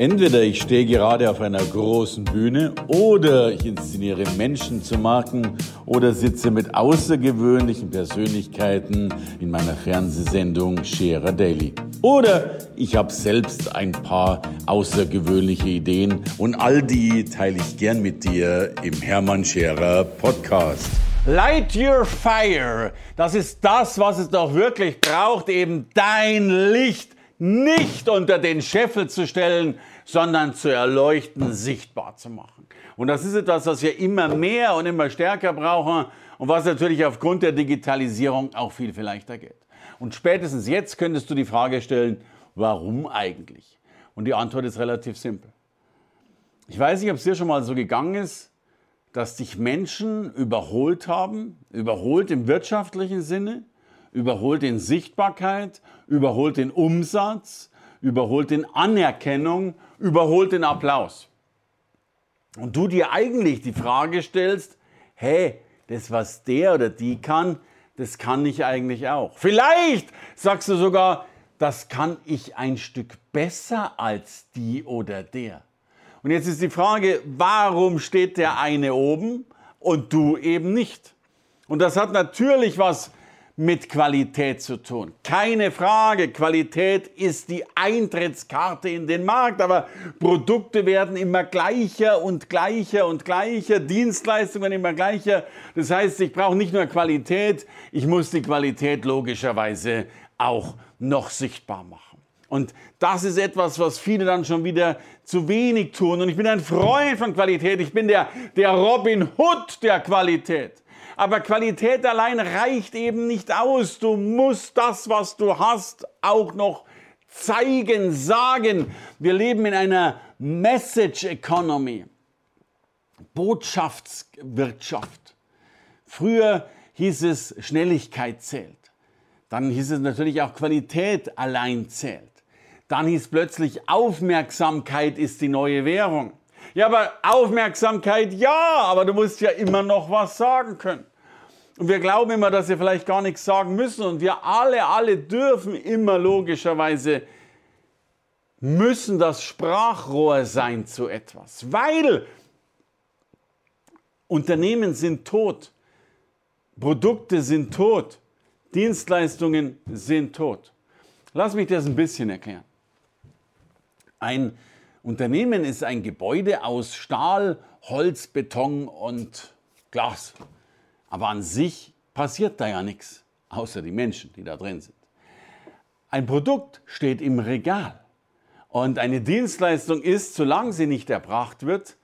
Entweder ich stehe gerade auf einer großen Bühne oder ich inszeniere Menschen zu Marken oder sitze mit außergewöhnlichen Persönlichkeiten in meiner Fernsehsendung Scherer Daily. Oder ich habe selbst ein paar außergewöhnliche Ideen und all die teile ich gern mit dir im Hermann Scherer Podcast. Light your fire. Das ist das, was es doch wirklich braucht, eben dein Licht nicht unter den Scheffel zu stellen, sondern zu erleuchten, sichtbar zu machen. Und das ist etwas, was wir immer mehr und immer stärker brauchen und was natürlich aufgrund der Digitalisierung auch viel, viel leichter geht. Und spätestens jetzt könntest du die Frage stellen, warum eigentlich? Und die Antwort ist relativ simpel. Ich weiß nicht, ob es dir schon mal so gegangen ist, dass dich Menschen überholt haben, überholt im wirtschaftlichen Sinne, überholt in Sichtbarkeit, überholt in Umsatz, überholt in Anerkennung, überholt in Applaus. Und du dir eigentlich die Frage stellst, hey, das, was der oder die kann, das kann ich eigentlich auch. Vielleicht sagst du sogar, das kann ich ein Stück besser als die oder der. Und jetzt ist die Frage, warum steht der eine oben und du eben nicht? Und das hat natürlich was mit Qualität zu tun. Keine Frage, Qualität ist die Eintrittskarte in den Markt, aber Produkte werden immer gleicher und gleicher und gleicher, Dienstleistungen immer gleicher. Das heißt, ich brauche nicht nur Qualität, ich muss die Qualität logischerweise auch noch sichtbar machen. Und das ist etwas, was viele dann schon wieder zu wenig tun. Und ich bin ein Freund von Qualität. Ich bin der, der Robin Hood der Qualität. Aber Qualität allein reicht eben nicht aus. Du musst das, was du hast, auch noch zeigen, sagen. Wir leben in einer Message Economy, Botschaftswirtschaft. Früher hieß es, Schnelligkeit zählt. Dann hieß es natürlich auch, Qualität allein zählt. Dann hieß plötzlich, Aufmerksamkeit ist die neue Währung. Ja, aber Aufmerksamkeit ja, aber du musst ja immer noch was sagen können. Und wir glauben immer, dass wir vielleicht gar nichts sagen müssen. Und wir alle, alle dürfen immer logischerweise, müssen das Sprachrohr sein zu etwas. Weil Unternehmen sind tot, Produkte sind tot, Dienstleistungen sind tot. Lass mich das ein bisschen erklären. Ein Unternehmen ist ein Gebäude aus Stahl, Holz, Beton und Glas. Aber an sich passiert da ja nichts, außer die Menschen, die da drin sind. Ein Produkt steht im Regal und eine Dienstleistung ist, solange sie nicht erbracht wird,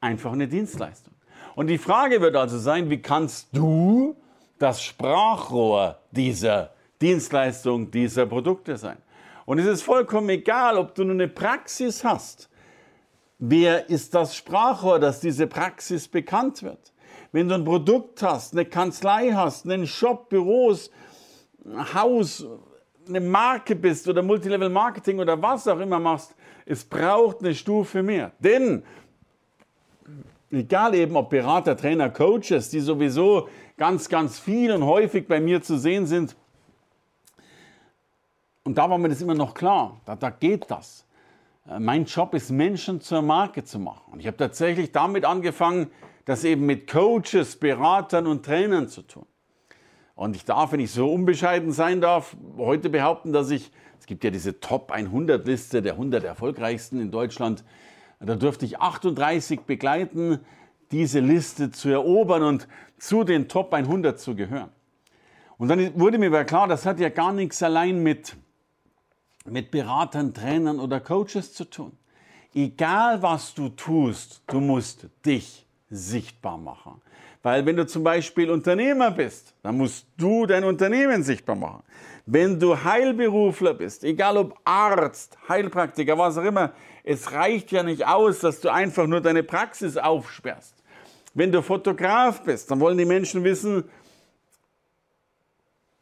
einfach eine Dienstleistung. Und die Frage wird also sein, wie kannst du das Sprachrohr dieser Dienstleistung, dieser Produkte sein? Und es ist vollkommen egal, ob du nur eine Praxis hast. Wer ist das Sprachrohr, dass diese Praxis bekannt wird? Wenn du ein Produkt hast, eine Kanzlei hast, einen Shop, Büros, Haus, eine Marke bist oder Multilevel Marketing oder was auch immer machst, es braucht eine Stufe mehr. Denn egal eben ob Berater, Trainer, Coaches, die sowieso ganz, ganz viel und häufig bei mir zu sehen sind, und da war mir das immer noch klar, da, da geht das. Äh, mein Job ist, Menschen zur Marke zu machen. Und ich habe tatsächlich damit angefangen, das eben mit Coaches, Beratern und Trainern zu tun. Und ich darf, wenn ich so unbescheiden sein darf, heute behaupten, dass ich, es gibt ja diese Top 100 Liste der 100 erfolgreichsten in Deutschland, da dürfte ich 38 begleiten, diese Liste zu erobern und zu den Top 100 zu gehören. Und dann wurde mir klar, das hat ja gar nichts allein mit, mit Beratern, Trainern oder Coaches zu tun. Egal was du tust, du musst dich sichtbar machen. Weil wenn du zum Beispiel Unternehmer bist, dann musst du dein Unternehmen sichtbar machen. Wenn du Heilberufler bist, egal ob Arzt, Heilpraktiker, was auch immer, es reicht ja nicht aus, dass du einfach nur deine Praxis aufsperrst. Wenn du Fotograf bist, dann wollen die Menschen wissen,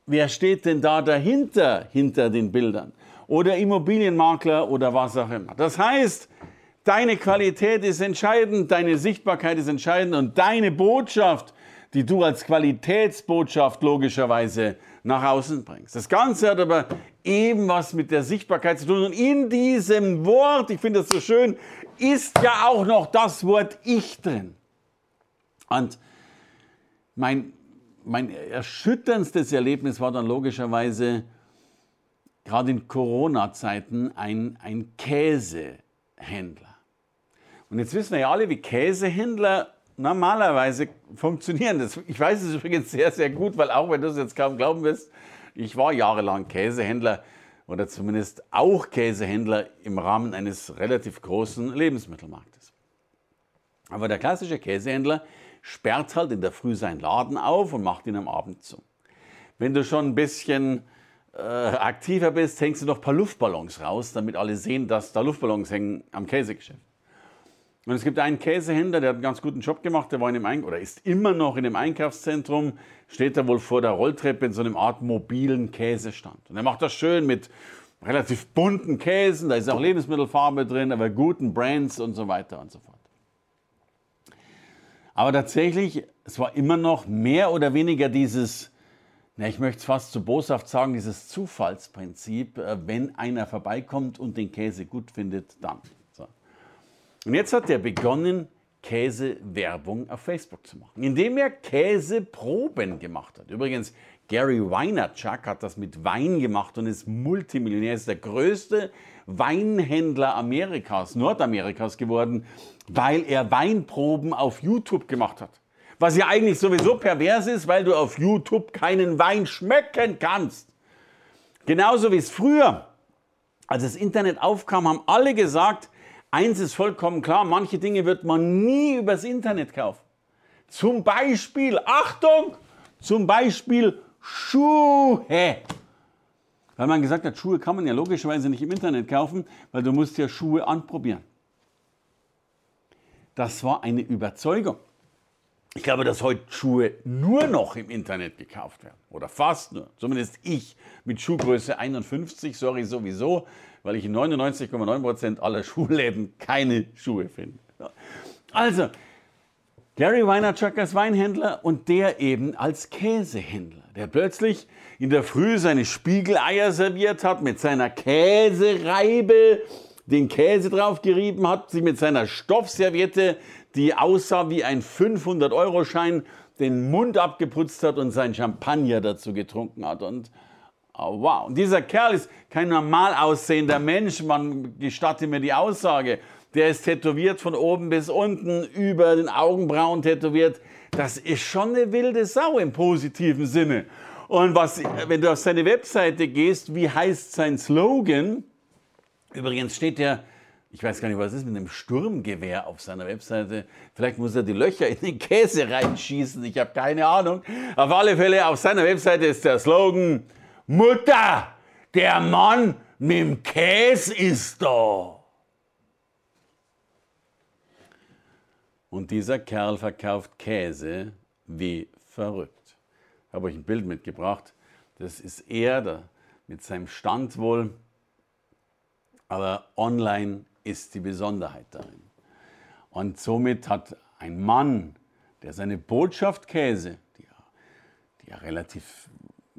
wer steht denn da dahinter, hinter den Bildern? Oder Immobilienmakler oder was auch immer. Das heißt, Deine Qualität ist entscheidend, deine Sichtbarkeit ist entscheidend und deine Botschaft, die du als Qualitätsbotschaft logischerweise nach außen bringst. Das Ganze hat aber eben was mit der Sichtbarkeit zu tun. Und in diesem Wort, ich finde das so schön, ist ja auch noch das Wort Ich drin. Und mein, mein erschütterndstes Erlebnis war dann logischerweise gerade in Corona-Zeiten ein, ein Käsehändler. Und jetzt wissen wir ja alle, wie Käsehändler normalerweise funktionieren. Das, ich weiß es übrigens sehr, sehr gut, weil auch wenn du es jetzt kaum glauben wirst, ich war jahrelang Käsehändler oder zumindest auch Käsehändler im Rahmen eines relativ großen Lebensmittelmarktes. Aber der klassische Käsehändler sperrt halt in der Früh seinen Laden auf und macht ihn am Abend zu. Wenn du schon ein bisschen äh, aktiver bist, hängst du noch ein paar Luftballons raus, damit alle sehen, dass da Luftballons hängen am Käsegeschäft. Und es gibt einen Käsehändler, der hat einen ganz guten Job gemacht, der war in dem Eink oder ist immer noch in dem Einkaufszentrum, steht da wohl vor der Rolltreppe in so einem Art mobilen Käsestand. Und er macht das schön mit relativ bunten Käsen, da ist auch Lebensmittelfarbe drin, aber guten Brands und so weiter und so fort. Aber tatsächlich, es war immer noch mehr oder weniger dieses, na, ich möchte es fast zu boshaft sagen, dieses Zufallsprinzip, äh, wenn einer vorbeikommt und den Käse gut findet, dann. Und jetzt hat er begonnen, Käsewerbung auf Facebook zu machen, indem er Käseproben gemacht hat. Übrigens, Gary Vaynerchuk hat das mit Wein gemacht und ist Multimillionär, ist der größte Weinhändler Amerikas, Nordamerikas geworden, weil er Weinproben auf YouTube gemacht hat. Was ja eigentlich sowieso pervers ist, weil du auf YouTube keinen Wein schmecken kannst. Genauso wie es früher, als das Internet aufkam, haben alle gesagt, eins ist vollkommen klar, manche Dinge wird man nie übers Internet kaufen. Zum Beispiel, Achtung, zum Beispiel Schuhe. Weil man gesagt hat, Schuhe kann man ja logischerweise nicht im Internet kaufen, weil du musst ja Schuhe anprobieren. Das war eine Überzeugung. Ich glaube, dass heute Schuhe nur noch im Internet gekauft werden. Oder fast nur. Zumindest ich mit Schuhgröße 51, sorry sowieso, weil ich in 99,9% aller Schuhläden keine Schuhe finde. Also, Gary Vaynerchuk als Weinhändler und der eben als Käsehändler, der plötzlich in der Früh seine Spiegeleier serviert hat mit seiner Käsereibe den Käse drauf gerieben hat, sich mit seiner Stoffserviette, die aussah wie ein 500-Euro-Schein, den Mund abgeputzt hat und sein Champagner dazu getrunken hat. Und wow, und dieser Kerl ist kein normal aussehender Mensch, man gestatte mir die Aussage. Der ist tätowiert von oben bis unten, über den Augenbrauen tätowiert. Das ist schon eine wilde Sau im positiven Sinne. Und was, wenn du auf seine Webseite gehst, wie heißt sein Slogan? Übrigens steht der, ich weiß gar nicht, was ist mit einem Sturmgewehr auf seiner Webseite. Vielleicht muss er die Löcher in den Käse reinschießen. Ich habe keine Ahnung. Auf alle Fälle, auf seiner Webseite ist der Slogan: Mutter, der Mann mit dem Käse ist da. Und dieser Kerl verkauft Käse wie verrückt. Ich habe euch ein Bild mitgebracht. Das ist er da, mit seinem Stand wohl aber online ist die Besonderheit darin. Und somit hat ein Mann, der seine Botschaft Käse, die ja, die ja relativ,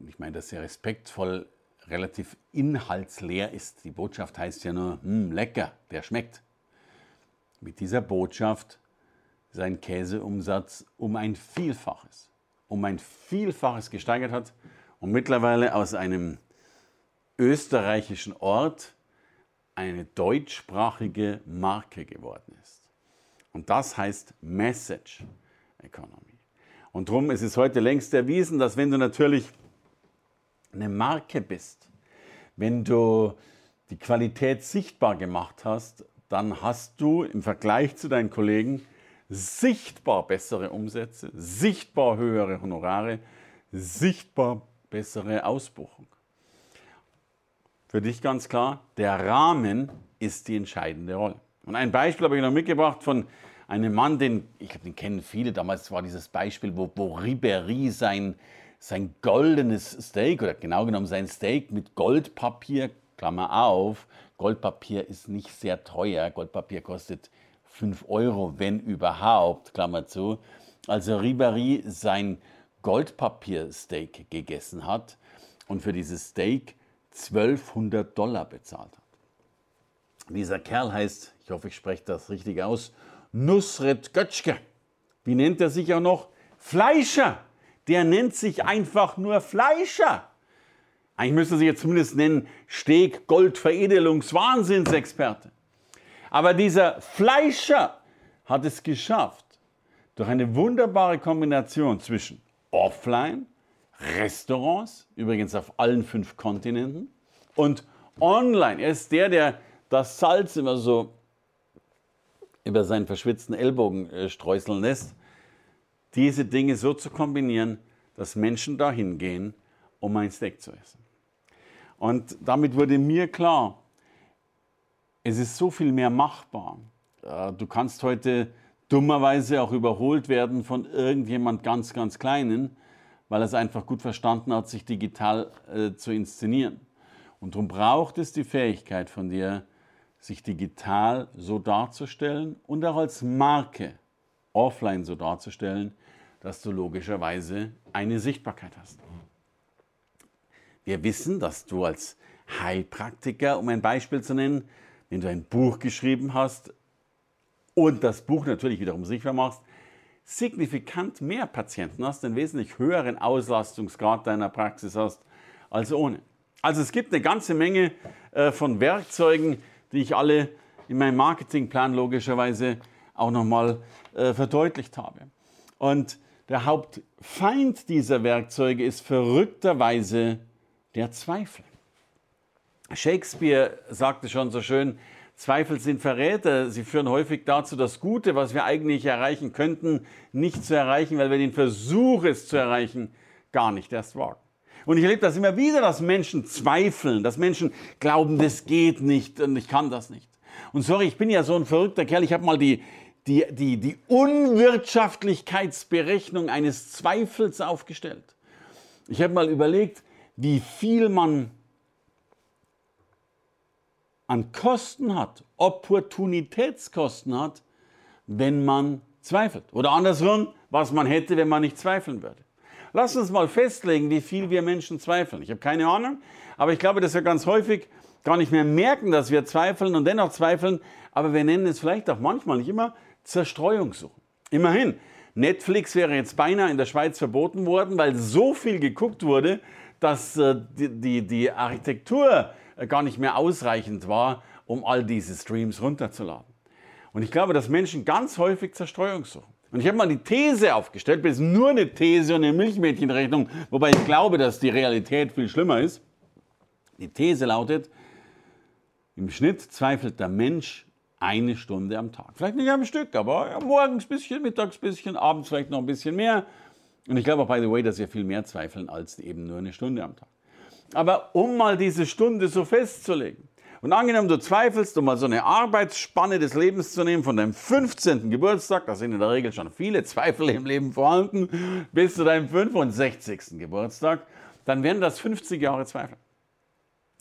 ich meine das sehr respektvoll, relativ inhaltsleer ist, die Botschaft heißt ja nur, hm, lecker, der schmeckt. Mit dieser Botschaft sein Käseumsatz um ein Vielfaches, um ein Vielfaches gesteigert hat und mittlerweile aus einem österreichischen Ort eine deutschsprachige Marke geworden ist. Und das heißt Message Economy. Und darum ist es heute längst erwiesen, dass wenn du natürlich eine Marke bist, wenn du die Qualität sichtbar gemacht hast, dann hast du im Vergleich zu deinen Kollegen sichtbar bessere Umsätze, sichtbar höhere Honorare, sichtbar bessere Ausbuchung. Für dich ganz klar, der Rahmen ist die entscheidende Rolle. Und ein Beispiel habe ich noch mitgebracht von einem Mann, den, ich glaube, den kennen viele, damals war dieses Beispiel, wo, wo Ribéry sein, sein goldenes Steak oder genau genommen sein Steak mit Goldpapier, Klammer auf, Goldpapier ist nicht sehr teuer, Goldpapier kostet 5 Euro, wenn überhaupt, Klammer zu, als Ribéry sein Goldpapiersteak gegessen hat und für dieses Steak 1200 Dollar bezahlt hat. Dieser Kerl heißt, ich hoffe, ich spreche das richtig aus, Nusret Götschke. Wie nennt er sich auch noch? Fleischer. Der nennt sich einfach nur Fleischer. Eigentlich müsste sich jetzt zumindest nennen Steg Gold Veredelungswahnsinnsexperte. Aber dieser Fleischer hat es geschafft, durch eine wunderbare Kombination zwischen Offline, Restaurants, übrigens auf allen fünf Kontinenten, und Online. Er ist der, der das Salz immer so über seinen verschwitzten Ellbogen äh, streuseln lässt, diese Dinge so zu kombinieren, dass Menschen dahin gehen, um ein Steak zu essen. Und damit wurde mir klar, es ist so viel mehr machbar. Äh, du kannst heute dummerweise auch überholt werden von irgendjemand ganz, ganz Kleinen, weil er es einfach gut verstanden hat, sich digital äh, zu inszenieren. Und darum braucht es die Fähigkeit von dir, sich digital so darzustellen und auch als Marke offline so darzustellen, dass du logischerweise eine Sichtbarkeit hast. Wir wissen, dass du als Heilpraktiker, um ein Beispiel zu nennen, wenn du ein Buch geschrieben hast und das Buch natürlich wiederum sichtbar machst, signifikant mehr Patienten hast, einen wesentlich höheren Auslastungsgrad deiner Praxis hast als ohne. Also es gibt eine ganze Menge äh, von Werkzeugen, die ich alle in meinem Marketingplan logischerweise auch nochmal äh, verdeutlicht habe. Und der Hauptfeind dieser Werkzeuge ist verrückterweise der Zweifel. Shakespeare sagte schon so schön, Zweifel sind Verräter. Sie führen häufig dazu, das Gute, was wir eigentlich erreichen könnten, nicht zu erreichen, weil wir den Versuch, es zu erreichen, gar nicht erst wagen. Und ich erlebe das immer wieder, dass Menschen zweifeln, dass Menschen glauben, das geht nicht und ich kann das nicht. Und sorry, ich bin ja so ein verrückter Kerl, ich habe mal die, die, die, die Unwirtschaftlichkeitsberechnung eines Zweifels aufgestellt. Ich habe mal überlegt, wie viel man an Kosten hat, Opportunitätskosten hat, wenn man zweifelt. Oder andersrum, was man hätte, wenn man nicht zweifeln würde. Lass uns mal festlegen, wie viel wir Menschen zweifeln. Ich habe keine Ahnung, aber ich glaube, dass wir ganz häufig gar nicht mehr merken, dass wir zweifeln und dennoch zweifeln, aber wir nennen es vielleicht auch manchmal, nicht immer, Zerstreuungssuchen. Immerhin, Netflix wäre jetzt beinahe in der Schweiz verboten worden, weil so viel geguckt wurde, dass äh, die, die, die Architektur äh, gar nicht mehr ausreichend war, um all diese Streams runterzuladen. Und ich glaube, dass Menschen ganz häufig Zerstreuung suchen. Und ich habe mal die These aufgestellt, das ist nur eine These und eine Milchmädchenrechnung, wobei ich glaube, dass die Realität viel schlimmer ist. Die These lautet, im Schnitt zweifelt der Mensch eine Stunde am Tag. Vielleicht nicht am Stück, aber morgens ein bisschen, mittags ein bisschen, abends vielleicht noch ein bisschen mehr. Und ich glaube auch, by the way, dass wir viel mehr zweifeln als eben nur eine Stunde am Tag. Aber um mal diese Stunde so festzulegen, und angenommen, du zweifelst, um mal so eine Arbeitsspanne des Lebens zu nehmen, von deinem 15. Geburtstag, da sind in der Regel schon viele Zweifel im Leben vorhanden, bis zu deinem 65. Geburtstag, dann wären das 50 Jahre Zweifel.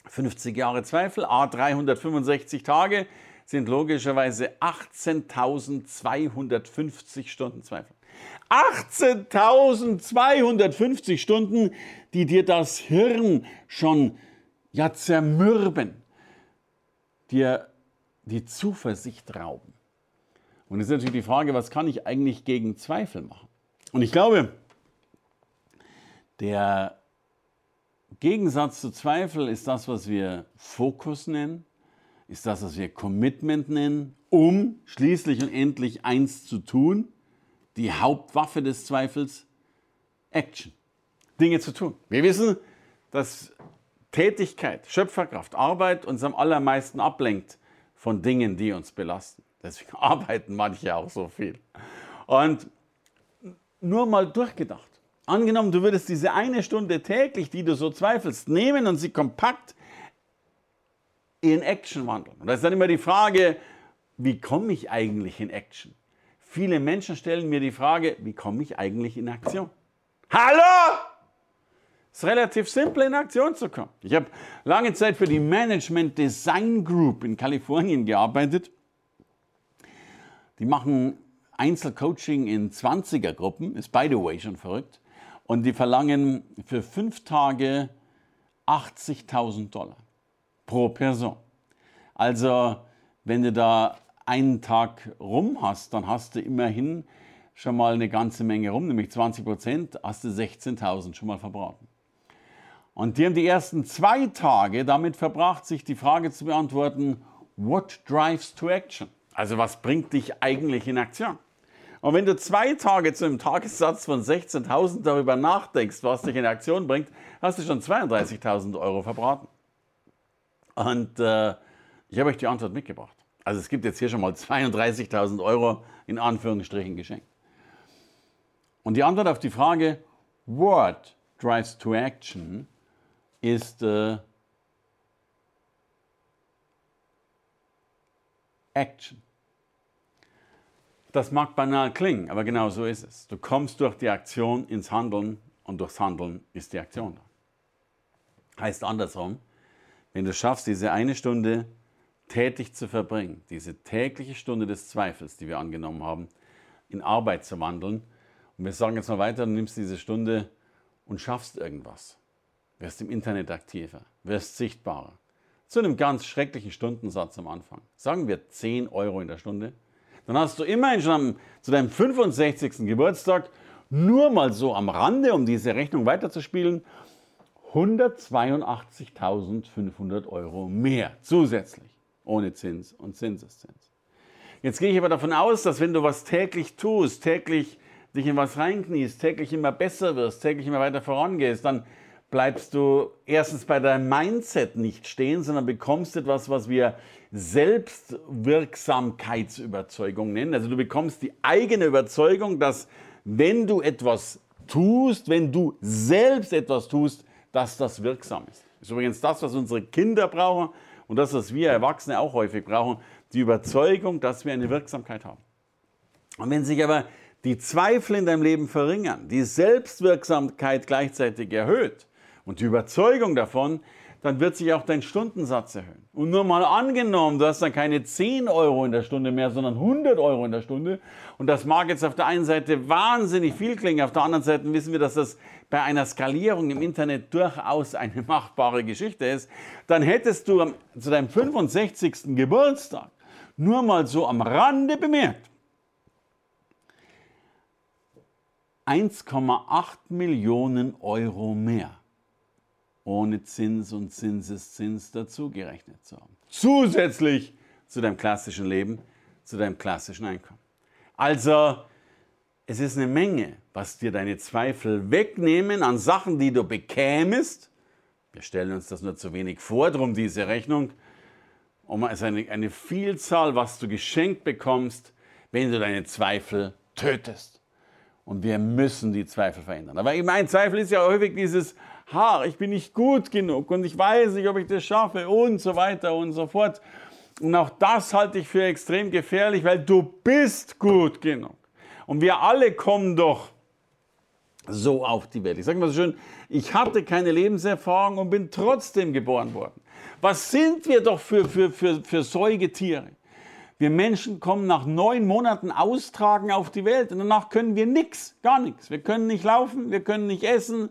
50 Jahre Zweifel, a 365 Tage, sind logischerweise 18.250 Stunden Zweifel. 18.250 Stunden, die dir das Hirn schon ja zermürben, dir die Zuversicht rauben. Und es ist natürlich die Frage, was kann ich eigentlich gegen Zweifel machen? Und ich glaube, der Gegensatz zu Zweifel ist das, was wir Fokus nennen, ist das, was wir Commitment nennen, um schließlich und endlich eins zu tun, die Hauptwaffe des Zweifels, Action, Dinge zu tun. Wir wissen, dass Tätigkeit, Schöpferkraft, Arbeit uns am allermeisten ablenkt von Dingen, die uns belasten. Deswegen arbeiten manche auch so viel. Und nur mal durchgedacht. Angenommen, du würdest diese eine Stunde täglich, die du so zweifelst, nehmen und sie kompakt in Action wandeln. Und da ist dann immer die Frage, wie komme ich eigentlich in Action? Viele Menschen stellen mir die Frage, wie komme ich eigentlich in Aktion? Hallo? Es ist relativ simpel, in Aktion zu kommen. Ich habe lange Zeit für die Management Design Group in Kalifornien gearbeitet. Die machen Einzelcoaching in 20er-Gruppen, ist by the way schon verrückt. Und die verlangen für fünf Tage 80.000 Dollar pro Person. Also, wenn du da einen Tag rum hast, dann hast du immerhin schon mal eine ganze Menge rum, nämlich 20 Prozent, hast du 16.000 schon mal verbraten. Und die haben die ersten zwei Tage damit verbracht, sich die Frage zu beantworten, what drives to action? Also was bringt dich eigentlich in Aktion? Und wenn du zwei Tage zu einem Tagessatz von 16.000 darüber nachdenkst, was dich in Aktion bringt, hast du schon 32.000 Euro verbraten. Und äh, ich habe euch die Antwort mitgebracht. Also es gibt jetzt hier schon mal 32.000 Euro in Anführungsstrichen geschenkt. Und die Antwort auf die Frage, what drives to action, ist äh, Action. Das mag banal klingen, aber genau so ist es. Du kommst durch die Aktion ins Handeln und durchs Handeln ist die Aktion da. Heißt andersrum, wenn du schaffst, diese eine Stunde tätig zu verbringen, diese tägliche Stunde des Zweifels, die wir angenommen haben, in Arbeit zu wandeln, und wir sagen jetzt mal weiter, du nimmst diese Stunde und schaffst irgendwas, wirst im Internet aktiver, wirst sichtbarer, zu einem ganz schrecklichen Stundensatz am Anfang, sagen wir 10 Euro in der Stunde, dann hast du immerhin schon am, zu deinem 65. Geburtstag nur mal so am Rande, um diese Rechnung weiterzuspielen, 182.500 Euro mehr zusätzlich, ohne Zins und Zinseszins. Jetzt gehe ich aber davon aus, dass wenn du was täglich tust, täglich dich in was reinkniest, täglich immer besser wirst, täglich immer weiter vorangehst, dann bleibst du erstens bei deinem Mindset nicht stehen, sondern bekommst etwas, was wir Selbstwirksamkeitsüberzeugung nennen. Also du bekommst die eigene Überzeugung, dass wenn du etwas tust, wenn du selbst etwas tust, dass das wirksam ist. Das ist übrigens das, was unsere Kinder brauchen und das, was wir Erwachsene auch häufig brauchen, die Überzeugung, dass wir eine Wirksamkeit haben. Und wenn sich aber die Zweifel in deinem Leben verringern, die Selbstwirksamkeit gleichzeitig erhöht und die Überzeugung davon, dann wird sich auch dein Stundensatz erhöhen. Und nur mal angenommen, du hast dann keine 10 Euro in der Stunde mehr, sondern 100 Euro in der Stunde. Und das mag jetzt auf der einen Seite wahnsinnig viel klingen, auf der anderen Seite wissen wir, dass das bei einer Skalierung im Internet durchaus eine machbare Geschichte ist. Dann hättest du zu deinem 65. Geburtstag nur mal so am Rande bemerkt, 1,8 Millionen Euro mehr ohne Zins und Zinseszins dazugerechnet zu haben. Zusätzlich zu deinem klassischen Leben, zu deinem klassischen Einkommen. Also, es ist eine Menge, was dir deine Zweifel wegnehmen an Sachen, die du bekämest. Wir stellen uns das nur zu wenig vor, darum diese Rechnung. Um es eine, eine Vielzahl, was du geschenkt bekommst, wenn du deine Zweifel tötest. Und wir müssen die Zweifel verändern. Aber mein Zweifel ist ja häufig dieses, ha, ich bin nicht gut genug und ich weiß nicht, ob ich das schaffe und so weiter und so fort. Und auch das halte ich für extrem gefährlich, weil du bist gut genug. Und wir alle kommen doch so auf die Welt. Ich sage mal so schön, ich hatte keine Lebenserfahrung und bin trotzdem geboren worden. Was sind wir doch für, für, für, für Säugetiere? Wir Menschen kommen nach neun Monaten austragen auf die Welt und danach können wir nichts, gar nichts. Wir können nicht laufen, wir können nicht essen,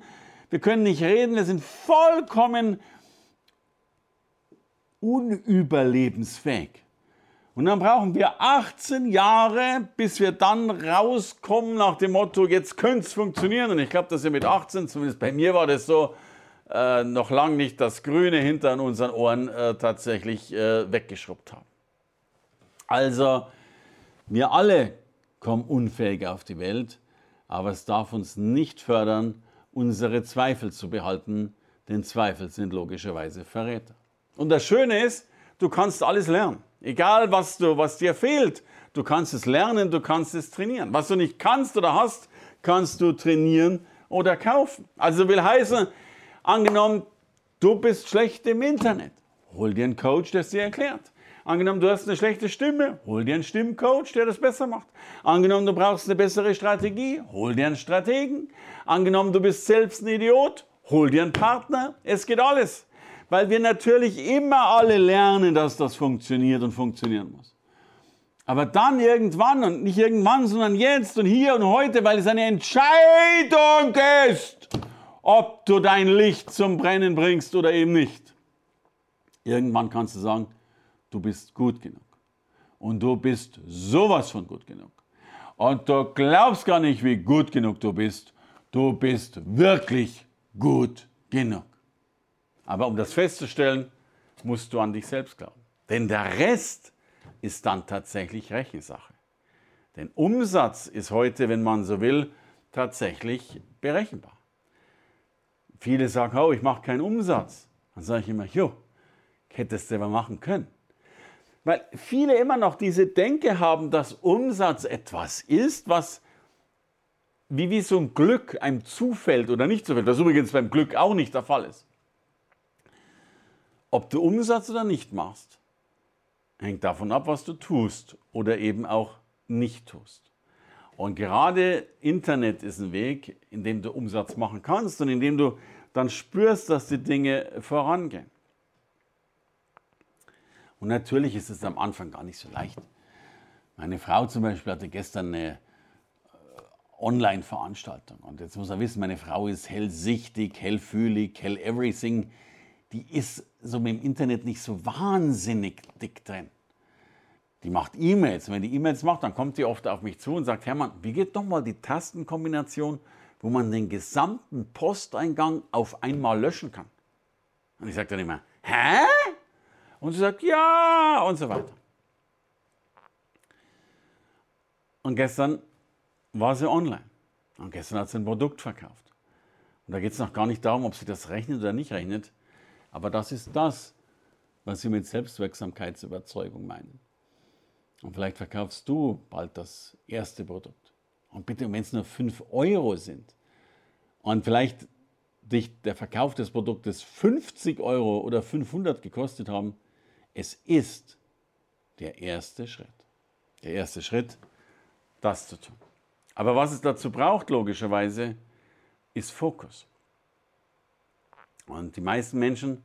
wir können nicht reden, wir sind vollkommen unüberlebensfähig. Und dann brauchen wir 18 Jahre, bis wir dann rauskommen nach dem Motto, jetzt könnte es funktionieren. Und ich glaube, dass wir mit 18, zumindest bei mir war das so, äh, noch lange nicht das Grüne hinter unseren Ohren äh, tatsächlich äh, weggeschrubbt haben. Also, wir alle kommen unfähig auf die Welt, aber es darf uns nicht fördern, unsere Zweifel zu behalten, denn Zweifel sind logischerweise Verräter. Und das Schöne ist, du kannst alles lernen. Egal, was, du, was dir fehlt, du kannst es lernen, du kannst es trainieren. Was du nicht kannst oder hast, kannst du trainieren oder kaufen. Also will heißen, angenommen, du bist schlecht im Internet, hol dir einen Coach, der es dir erklärt. Angenommen, du hast eine schlechte Stimme, hol dir einen Stimmcoach, der das besser macht. Angenommen, du brauchst eine bessere Strategie, hol dir einen Strategen. Angenommen, du bist selbst ein Idiot, hol dir einen Partner. Es geht alles. Weil wir natürlich immer alle lernen, dass das funktioniert und funktionieren muss. Aber dann irgendwann und nicht irgendwann, sondern jetzt und hier und heute, weil es eine Entscheidung ist, ob du dein Licht zum Brennen bringst oder eben nicht. Irgendwann kannst du sagen, du bist gut genug. Und du bist sowas von gut genug. Und du glaubst gar nicht, wie gut genug du bist. Du bist wirklich gut genug. Aber um das festzustellen, musst du an dich selbst glauben. Denn der Rest ist dann tatsächlich Rechensache. Denn Umsatz ist heute, wenn man so will, tatsächlich berechenbar. Viele sagen, oh, ich mache keinen Umsatz. Dann sage ich immer, jo, hättest du aber machen können. Weil viele immer noch diese Denke haben, dass Umsatz etwas ist, was wie, wie so ein Glück einem zufällt oder nicht zufällt, was übrigens beim Glück auch nicht der Fall ist. Ob du Umsatz oder nicht machst, hängt davon ab, was du tust oder eben auch nicht tust. Und gerade Internet ist ein Weg, in dem du Umsatz machen kannst und in dem du dann spürst, dass die Dinge vorangehen. Und natürlich ist es am Anfang gar nicht so leicht. Meine Frau zum Beispiel hatte gestern eine äh, Online-Veranstaltung. Und jetzt muss man wissen, meine Frau ist hellsichtig, hellfühlig, hell everything. Die ist so mit dem Internet nicht so wahnsinnig dick drin. Die macht E-Mails. Wenn die E-Mails macht, dann kommt die oft auf mich zu und sagt, Hermann, wie geht doch mal die Tastenkombination, wo man den gesamten Posteingang auf einmal löschen kann? Und ich sage dann immer, hä? Und sie sagt, ja, und so weiter. Und gestern war sie online. Und gestern hat sie ein Produkt verkauft. Und da geht es noch gar nicht darum, ob sie das rechnet oder nicht rechnet. Aber das ist das, was sie mit Selbstwirksamkeitsüberzeugung meinen. Und vielleicht verkaufst du bald das erste Produkt. Und bitte, wenn es nur 5 Euro sind und vielleicht dich der Verkauf des Produktes 50 Euro oder 500 gekostet haben, es ist der erste Schritt. Der erste Schritt, das zu tun. Aber was es dazu braucht, logischerweise, ist Fokus. Und die meisten Menschen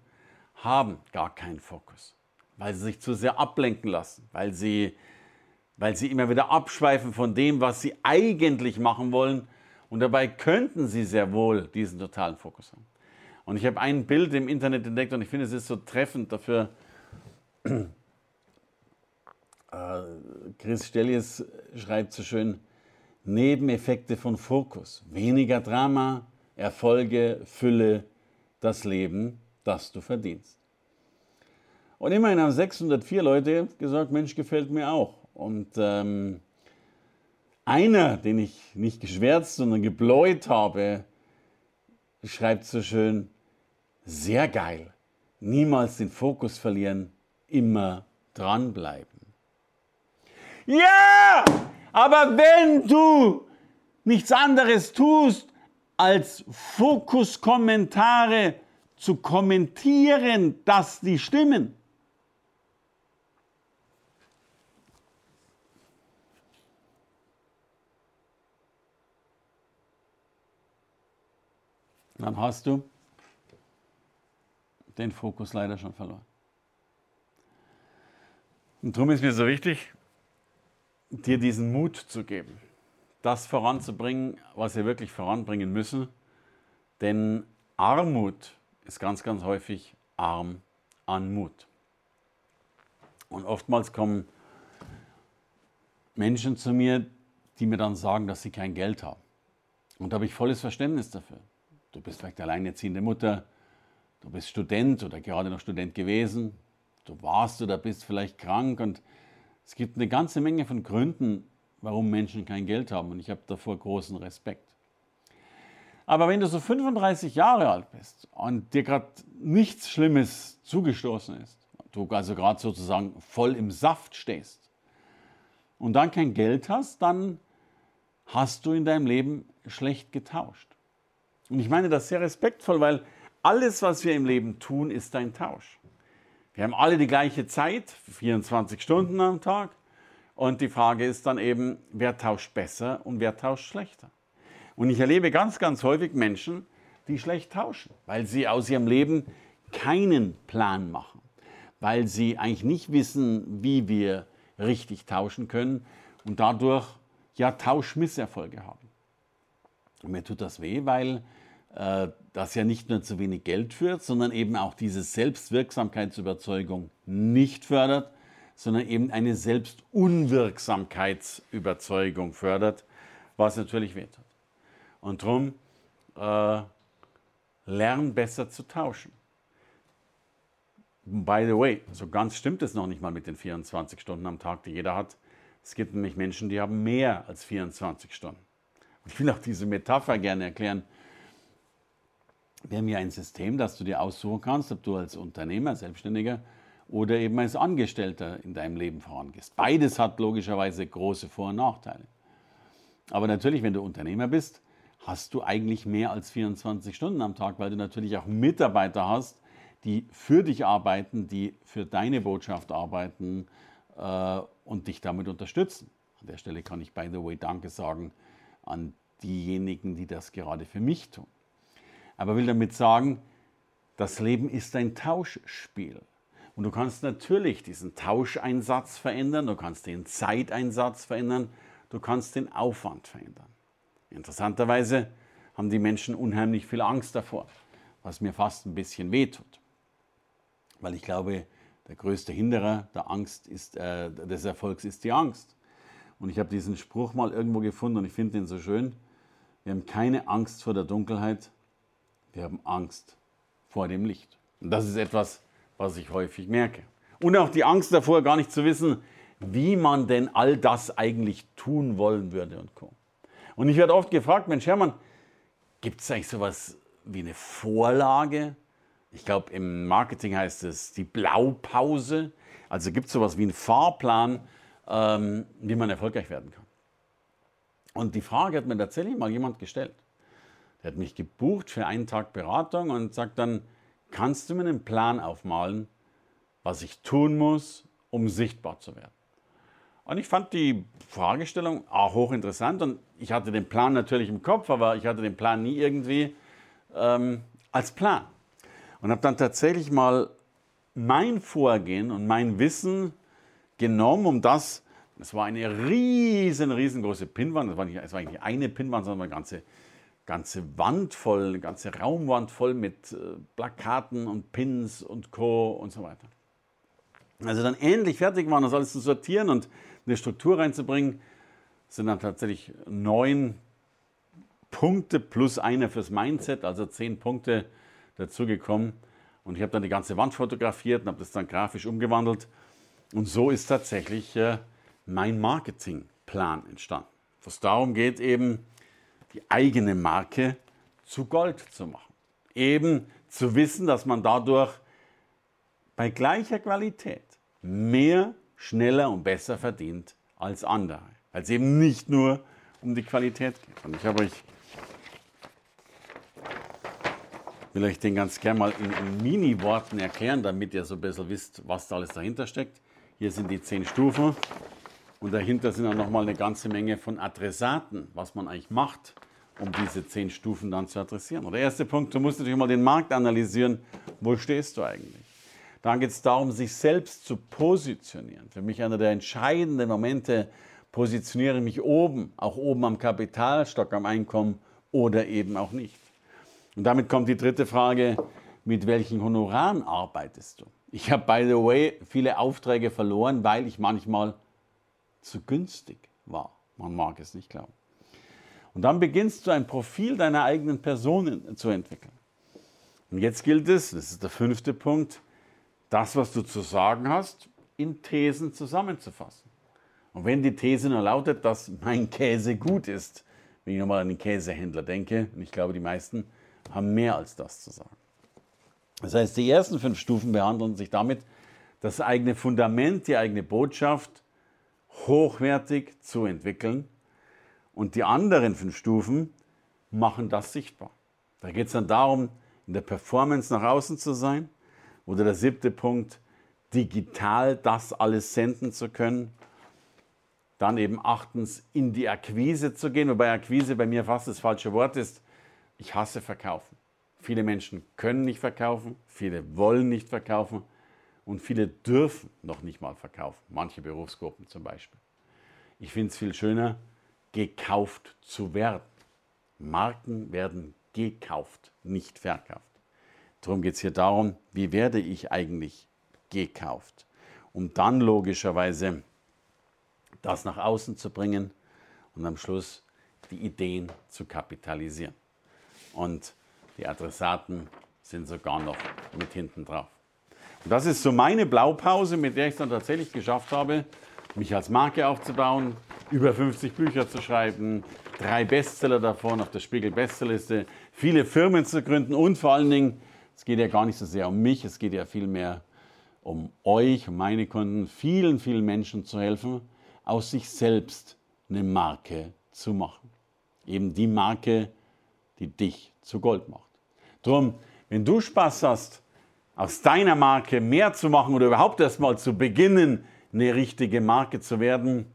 haben gar keinen Fokus, weil sie sich zu sehr ablenken lassen, weil sie, weil sie immer wieder abschweifen von dem, was sie eigentlich machen wollen. Und dabei könnten sie sehr wohl diesen totalen Fokus haben. Und ich habe ein Bild im Internet entdeckt und ich finde, es ist so treffend dafür, äh, Chris Stellies schreibt so schön, Nebeneffekte von Fokus, weniger Drama, Erfolge, Fülle, das Leben, das du verdienst. Und immerhin haben 604 Leute gesagt, Mensch, gefällt mir auch. Und ähm, einer, den ich nicht geschwärzt, sondern gebläut habe, schreibt so schön, sehr geil, niemals den Fokus verlieren, immer dranbleiben. Ja, aber wenn du nichts anderes tust, als Fokuskommentare zu kommentieren, dass die stimmen, dann hast du den Fokus leider schon verloren. Und darum ist mir so wichtig, dir diesen Mut zu geben, das voranzubringen, was wir wirklich voranbringen müssen. Denn Armut ist ganz, ganz häufig arm an Mut. Und oftmals kommen Menschen zu mir, die mir dann sagen, dass sie kein Geld haben. Und da habe ich volles Verständnis dafür. Du bist vielleicht alleinerziehende Mutter, du bist Student oder gerade noch Student gewesen, du warst oder bist vielleicht krank und es gibt eine ganze Menge von Gründen, warum Menschen kein Geld haben und ich habe davor großen Respekt. Aber wenn du so 35 Jahre alt bist und dir gerade nichts Schlimmes zugestoßen ist, du also gerade sozusagen voll im Saft stehst und dann kein Geld hast, dann hast du in deinem Leben schlecht getauscht. Und ich meine das sehr respektvoll, weil alles, was wir im Leben tun, ist ein Tausch. Wir haben alle die gleiche Zeit, 24 Stunden am Tag. Und die Frage ist dann eben, wer tauscht besser und wer tauscht schlechter. Und ich erlebe ganz, ganz häufig Menschen, die schlecht tauschen, weil sie aus ihrem Leben keinen Plan machen, weil sie eigentlich nicht wissen, wie wir richtig tauschen können und dadurch ja Tauschmisserfolge haben. Und mir tut das weh, weil äh, das ja nicht nur zu wenig Geld führt, sondern eben auch diese Selbstwirksamkeitsüberzeugung nicht fördert, sondern eben eine Selbstunwirksamkeitsüberzeugung fördert, was natürlich wehtut. Und darum äh, lern besser zu tauschen. By the way, so ganz stimmt es noch nicht mal mit den 24 Stunden am Tag, die jeder hat. Es gibt nämlich Menschen, die haben mehr als 24 Stunden. Ich will auch diese Metapher gerne erklären. Wir haben hier ein System, das du dir aussuchen kannst, ob du als Unternehmer, Selbstständiger oder eben als Angestellter in deinem Leben vorangehst. Beides hat logischerweise große Vor- und Nachteile. Aber natürlich, wenn du Unternehmer bist, hast du eigentlich mehr als 24 Stunden am Tag, weil du natürlich auch Mitarbeiter hast, die für dich arbeiten, die für deine Botschaft arbeiten äh, und dich damit unterstützen. An der Stelle kann ich, by the way, Danke sagen an diejenigen, die das gerade für mich tun. Aber will damit sagen, das Leben ist ein Tauschspiel. Und du kannst natürlich diesen Tauscheinsatz verändern, du kannst den Zeiteinsatz verändern, du kannst den Aufwand verändern. Interessanterweise haben die Menschen unheimlich viel Angst davor, was mir fast ein bisschen wehtut. Weil ich glaube, der größte Hinderer der Angst ist, äh, des Erfolgs ist die Angst. Und ich habe diesen Spruch mal irgendwo gefunden und ich finde ihn so schön. Wir haben keine Angst vor der Dunkelheit, wir haben Angst vor dem Licht. Und das ist etwas, was ich häufig merke. Und auch die Angst davor, gar nicht zu wissen, wie man denn all das eigentlich tun wollen würde und Co. Und ich werde oft gefragt, Mensch Hermann, gibt es eigentlich sowas wie eine Vorlage? Ich glaube, im Marketing heißt es die Blaupause. Also gibt es sowas wie einen Fahrplan, ähm, wie man erfolgreich werden kann. Und die Frage hat mir tatsächlich mal jemand gestellt. Der hat mich gebucht für einen Tag Beratung und sagt dann, kannst du mir einen Plan aufmalen, was ich tun muss, um sichtbar zu werden? Und ich fand die Fragestellung auch hochinteressant und ich hatte den Plan natürlich im Kopf, aber ich hatte den Plan nie irgendwie ähm, als Plan. Und habe dann tatsächlich mal mein Vorgehen und mein Wissen genommen, um das, es war eine riesen, riesengroße Pinwand, es war nicht, war nicht eine Pinwand, sondern eine ganze ganze Wand voll, eine ganze Raumwand voll mit äh, Plakaten und Pins und Co. und so weiter. Also dann endlich fertig waren, das alles zu sortieren und eine Struktur reinzubringen, sind dann tatsächlich neun Punkte plus einer fürs Mindset, also zehn Punkte dazugekommen. Und ich habe dann die ganze Wand fotografiert und habe das dann grafisch umgewandelt. Und so ist tatsächlich äh, mein Marketingplan entstanden. Was darum geht eben, die eigene Marke zu Gold zu machen. Eben zu wissen, dass man dadurch bei gleicher Qualität mehr, schneller und besser verdient als andere. Weil es eben nicht nur um die Qualität geht. Und ich habe euch, will euch den ganz gerne mal in, in Mini-Worten erklären, damit ihr so bisschen wisst, was da alles dahinter steckt. Hier sind die zehn Stufen. Und dahinter sind dann nochmal eine ganze Menge von Adressaten, was man eigentlich macht, um diese zehn Stufen dann zu adressieren. Und der erste Punkt, du musst natürlich mal den Markt analysieren. Wo stehst du eigentlich? Dann geht es darum, sich selbst zu positionieren. Für mich einer der entscheidenden Momente, positioniere ich mich oben, auch oben am Kapitalstock, am Einkommen oder eben auch nicht. Und damit kommt die dritte Frage, mit welchen Honoraren arbeitest du? Ich habe, by the way, viele Aufträge verloren, weil ich manchmal zu günstig war. Man mag es nicht glauben. Und dann beginnst du ein Profil deiner eigenen Person zu entwickeln. Und jetzt gilt es, das ist der fünfte Punkt, das, was du zu sagen hast, in Thesen zusammenzufassen. Und wenn die These nur lautet, dass mein Käse gut ist, wenn ich nochmal an den Käsehändler denke, und ich glaube, die meisten haben mehr als das zu sagen. Das heißt, die ersten fünf Stufen behandeln sich damit, das eigene Fundament, die eigene Botschaft hochwertig zu entwickeln. Und die anderen fünf Stufen machen das sichtbar. Da geht es dann darum, in der Performance nach außen zu sein. Oder der siebte Punkt, digital das alles senden zu können. Dann eben achtens in die Akquise zu gehen, wobei Akquise bei mir fast das falsche Wort ist. Ich hasse Verkaufen. Viele Menschen können nicht verkaufen, viele wollen nicht verkaufen Und viele dürfen noch nicht mal verkaufen, manche Berufsgruppen zum Beispiel. Ich finde es viel schöner, gekauft zu werden. Marken werden gekauft, nicht verkauft. Darum geht es hier darum, wie werde ich eigentlich gekauft, um dann logischerweise das nach außen zu bringen und am Schluss die Ideen zu kapitalisieren. Und die Adressaten sind sogar noch mit hinten drauf. Und das ist so meine Blaupause, mit der ich es dann tatsächlich geschafft habe, mich als Marke aufzubauen, über 50 Bücher zu schreiben, drei Bestseller davon auf der Spiegel Bestsellerliste, viele Firmen zu gründen und vor allen Dingen, es geht ja gar nicht so sehr um mich, es geht ja vielmehr um euch, um meine Kunden, vielen, vielen Menschen zu helfen, aus sich selbst eine Marke zu machen. Eben die Marke, die dich zu Gold macht. Drum, wenn du Spaß hast, aus deiner Marke mehr zu machen oder überhaupt erstmal zu beginnen, eine richtige Marke zu werden,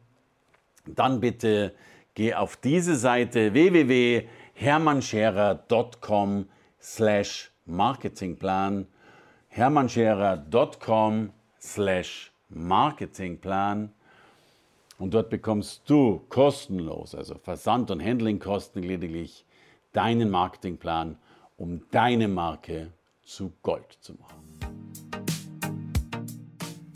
dann bitte geh auf diese Seite www.hermannscherer.com slash Marketingplan hermannscherer.com slash Marketingplan und dort bekommst du kostenlos, also Versand- und Handlingkosten lediglich, deinen Marketingplan, um deine Marke zu Gold zu machen.